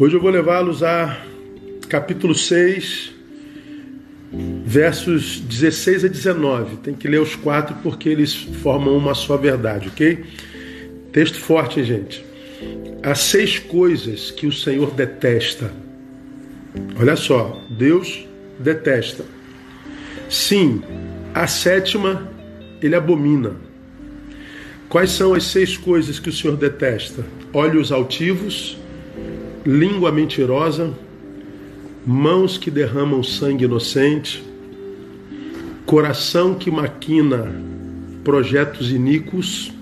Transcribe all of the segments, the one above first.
Hoje eu vou levá-los a capítulo 6, versos 16 a 19. Tem que ler os quatro porque eles formam uma só verdade, ok? Texto forte, gente? Há seis coisas que o Senhor detesta. Olha só, Deus detesta. Sim, a sétima ele abomina. Quais são as seis coisas que o Senhor detesta? Olhos altivos, língua mentirosa, mãos que derramam sangue inocente, coração que maquina projetos iníquos,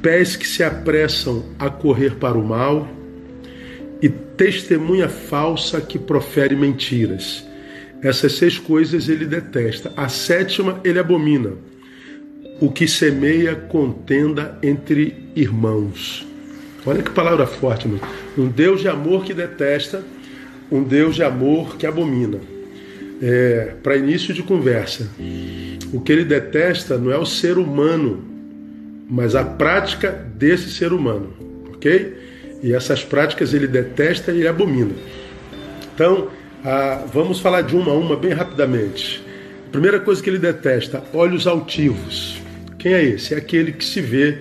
pés que se apressam a correr para o mal e testemunha falsa que profere mentiras. Essas seis coisas ele detesta. A sétima ele abomina. O que semeia contenda entre irmãos. Olha que palavra forte, mano. Um Deus de amor que detesta, um Deus de amor que abomina. É, Para início de conversa, o que ele detesta não é o ser humano, mas a prática desse ser humano, ok? E essas práticas ele detesta e ele abomina. Então, vamos falar de uma a uma bem rapidamente. Primeira coisa que ele detesta: olhos altivos. Quem é esse? É aquele que se vê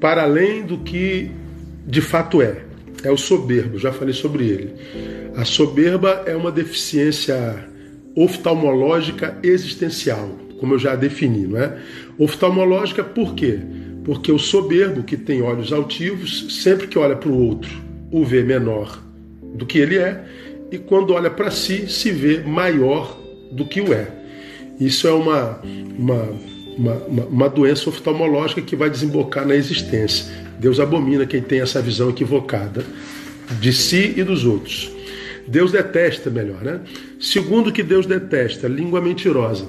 para além do que de fato é. É o soberbo, já falei sobre ele. A soberba é uma deficiência oftalmológica existencial, como eu já defini, não é? Oftalmológica por quê? Porque o soberbo, que tem olhos altivos, sempre que olha para o outro, o vê menor do que ele é, e quando olha para si, se vê maior do que o é. Isso é uma, uma, uma, uma, doença oftalmológica que vai desembocar na existência. Deus abomina quem tem essa visão equivocada de si e dos outros. Deus detesta, melhor, né? Segundo que Deus detesta, língua mentirosa.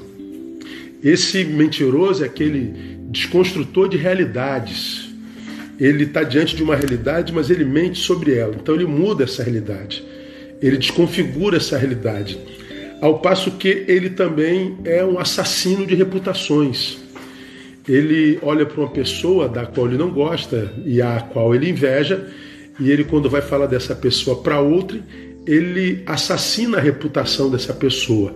Esse mentiroso é aquele desconstrutor de realidades. Ele está diante de uma realidade, mas ele mente sobre ela. Então ele muda essa realidade. Ele desconfigura essa realidade. Ao passo que ele também é um assassino de reputações ele olha para uma pessoa da qual ele não gosta e a qual ele inveja, e ele, quando vai falar dessa pessoa para outra, ele assassina a reputação dessa pessoa.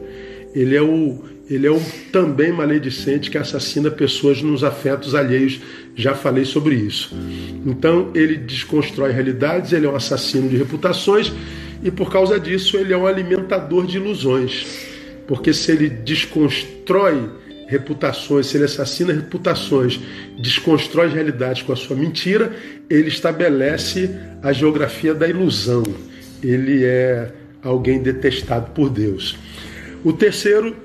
Ele é o, ele é o também maledicente que assassina pessoas nos afetos alheios. Já falei sobre isso. Então ele desconstrói realidades, ele é um assassino de reputações e por causa disso ele é um alimentador de ilusões. Porque se ele desconstrói reputações, se ele assassina reputações, desconstrói realidades com a sua mentira, ele estabelece a geografia da ilusão. Ele é alguém detestado por Deus. O terceiro,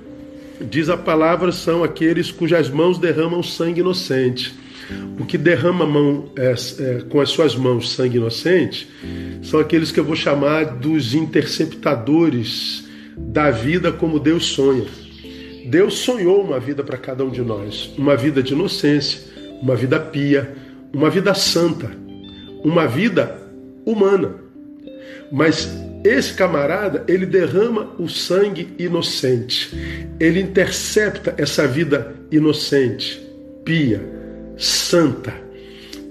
diz a palavra, são aqueles cujas mãos derramam sangue inocente. O que derrama mão, é, é, com as suas mãos sangue inocente são aqueles que eu vou chamar dos interceptadores da vida como Deus sonha. Deus sonhou uma vida para cada um de nós, uma vida de inocência, uma vida pia, uma vida santa, uma vida humana. Mas esse camarada, ele derrama o sangue inocente. Ele intercepta essa vida inocente, pia, santa.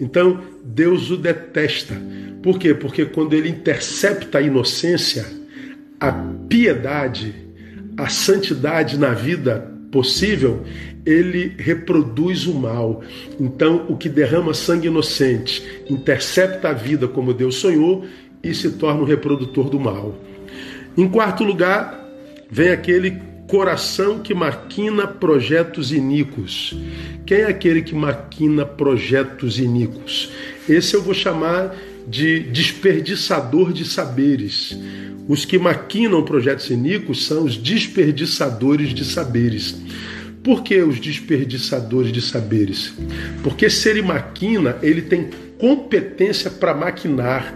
Então, Deus o detesta. Por quê? Porque quando ele intercepta a inocência, a piedade, a santidade na vida possível, ele reproduz o mal. Então, o que derrama sangue inocente intercepta a vida como Deus sonhou e se torna o reprodutor do mal. Em quarto lugar, vem aquele coração que maquina projetos iníquos. Quem é aquele que maquina projetos iníquos? Esse eu vou chamar de desperdiçador de saberes. Os que maquinam projetos iníquos são os desperdiçadores de saberes. Por que os desperdiçadores de saberes? Porque se ele maquina, ele tem competência para maquinar.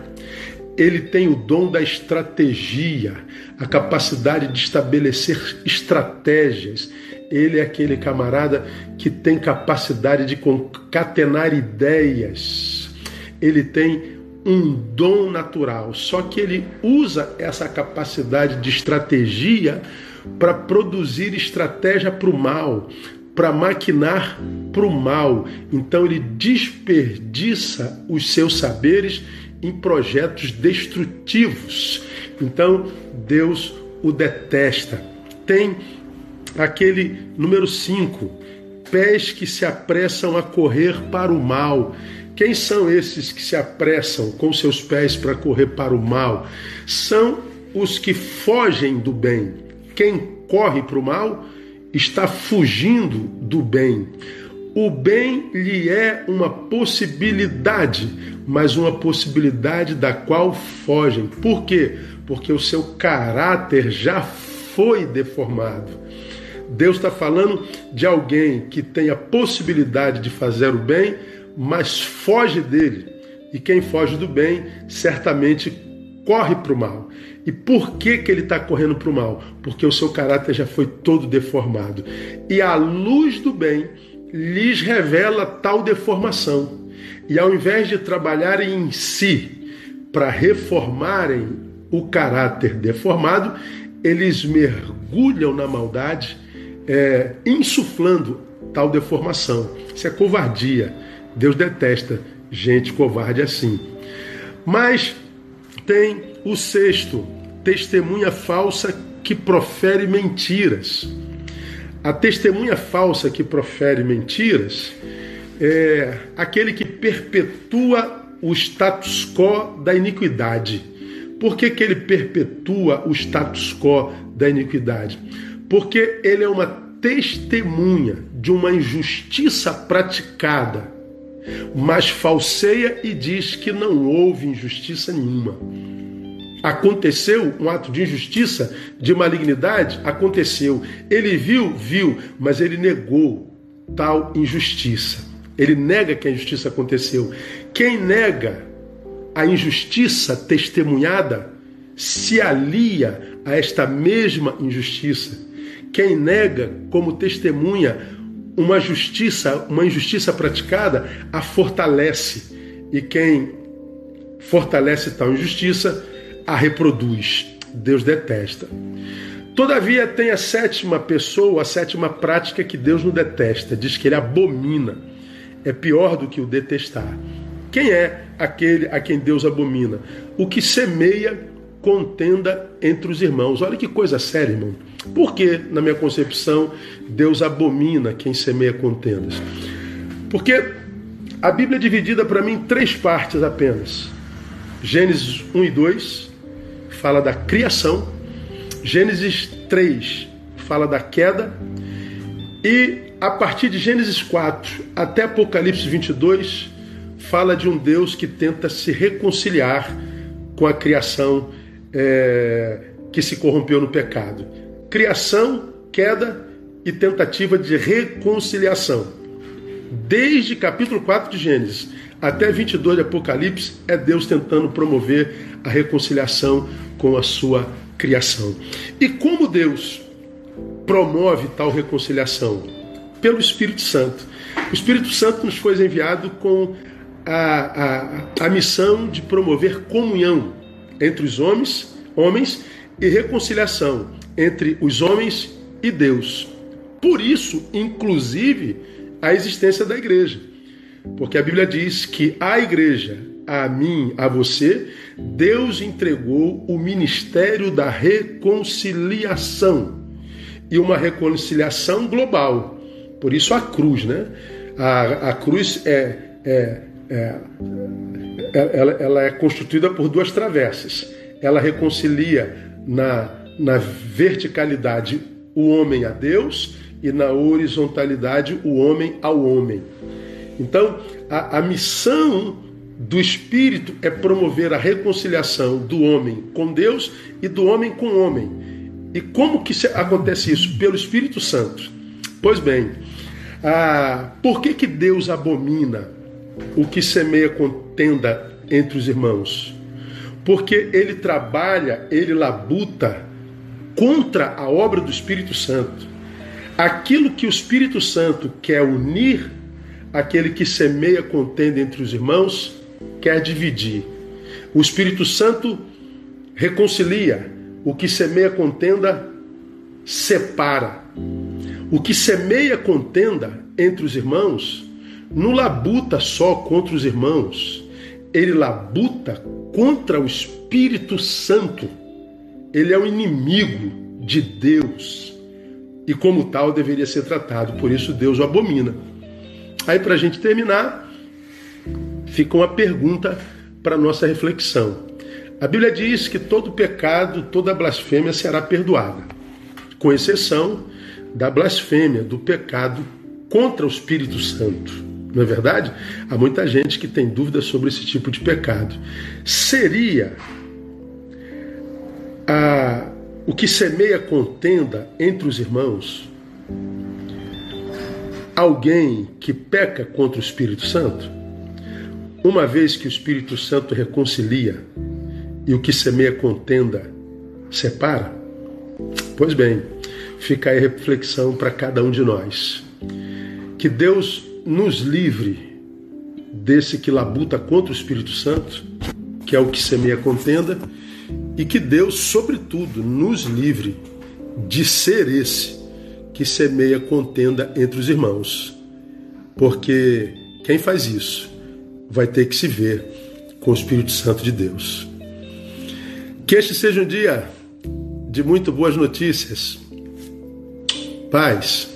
Ele tem o dom da estratégia, a capacidade de estabelecer estratégias. Ele é aquele camarada que tem capacidade de concatenar ideias. Ele tem um dom natural, só que ele usa essa capacidade de estratégia para produzir estratégia para o mal, para maquinar para o mal. Então ele desperdiça os seus saberes em projetos destrutivos. Então, Deus o detesta. Tem aquele número 5, pés que se apressam a correr para o mal. Quem são esses que se apressam com seus pés para correr para o mal? São os que fogem do bem. Quem corre para o mal está fugindo do bem. O bem lhe é uma possibilidade, mas uma possibilidade da qual fogem. Por quê? Porque o seu caráter já foi deformado. Deus está falando de alguém que tem a possibilidade de fazer o bem, mas foge dele. E quem foge do bem certamente corre para o mal. E por que, que ele está correndo para o mal? Porque o seu caráter já foi todo deformado. E a luz do bem lhes revela tal deformação. E ao invés de trabalharem em si para reformarem o caráter deformado, eles mergulham na maldade, é, insuflando tal deformação. Isso é covardia. Deus detesta gente covarde assim. Mas tem o sexto, testemunha falsa que profere mentiras. A testemunha falsa que profere mentiras é aquele que perpetua o status quo da iniquidade. Por que, que ele perpetua o status quo da iniquidade? Porque ele é uma testemunha de uma injustiça praticada, mas falseia e diz que não houve injustiça nenhuma. Aconteceu um ato de injustiça, de malignidade? Aconteceu. Ele viu? Viu, mas ele negou tal injustiça. Ele nega que a injustiça aconteceu. Quem nega a injustiça testemunhada se alia a esta mesma injustiça. Quem nega como testemunha uma justiça, uma injustiça praticada, a fortalece. E quem fortalece tal injustiça a reproduz. Deus detesta. Todavia, tem a sétima pessoa, a sétima prática que Deus não detesta. Diz que ele abomina. É pior do que o detestar. Quem é aquele a quem Deus abomina? O que semeia contenda entre os irmãos. Olha que coisa séria, irmão. Por que, na minha concepção, Deus abomina quem semeia contendas? Porque a Bíblia é dividida para mim em três partes apenas: Gênesis 1 e 2, fala da criação, Gênesis 3 fala da queda, e a partir de Gênesis 4 até Apocalipse 22 fala de um Deus que tenta se reconciliar com a criação é, que se corrompeu no pecado. Criação, queda e tentativa de reconciliação. Desde capítulo 4 de Gênesis até 22 de Apocalipse, é Deus tentando promover a reconciliação com a sua criação. E como Deus promove tal reconciliação? Pelo Espírito Santo. O Espírito Santo nos foi enviado com a, a, a missão de promover comunhão entre os homens, homens e reconciliação entre os homens e Deus. Por isso, inclusive, a existência da igreja. Porque a Bíblia diz que a igreja, a mim, a você, Deus entregou o ministério da reconciliação. E uma reconciliação global. Por isso a cruz, né? A, a cruz é, é, é, é ela, ela é constituída por duas travessas. Ela reconcilia na, na verticalidade o homem a Deus e na horizontalidade o homem ao homem. Então, a, a missão do Espírito é promover a reconciliação do homem com Deus e do homem com o homem. E como que acontece isso? Pelo Espírito Santo. Pois bem, ah, por que, que Deus abomina o que semeia contenda entre os irmãos? Porque ele trabalha, ele labuta contra a obra do Espírito Santo. Aquilo que o Espírito Santo quer unir aquele que semeia contenda entre os irmãos quer dividir. O Espírito Santo reconcilia. O que semeia contenda separa. O que semeia contenda entre os irmãos não labuta só contra os irmãos. ele labuta contra o Espírito Santo. Ele é o inimigo de Deus e, como tal, deveria ser tratado. Por isso, Deus o abomina. Aí, para a gente terminar, fica uma pergunta para nossa reflexão. A Bíblia diz que todo pecado, toda blasfêmia será perdoada, com exceção da blasfêmia, do pecado contra o Espírito Santo. Não é verdade? Há muita gente que tem dúvidas sobre esse tipo de pecado. Seria a, o que semeia contenda entre os irmãos alguém que peca contra o Espírito Santo? Uma vez que o Espírito Santo reconcilia e o que semeia contenda separa? Pois bem, fica aí a reflexão para cada um de nós. Que Deus nos livre desse que labuta contra o Espírito Santo, que é o que semeia contenda, e que Deus, sobretudo, nos livre de ser esse que semeia contenda entre os irmãos. Porque quem faz isso vai ter que se ver com o Espírito Santo de Deus. Que este seja um dia de muito boas notícias. Paz.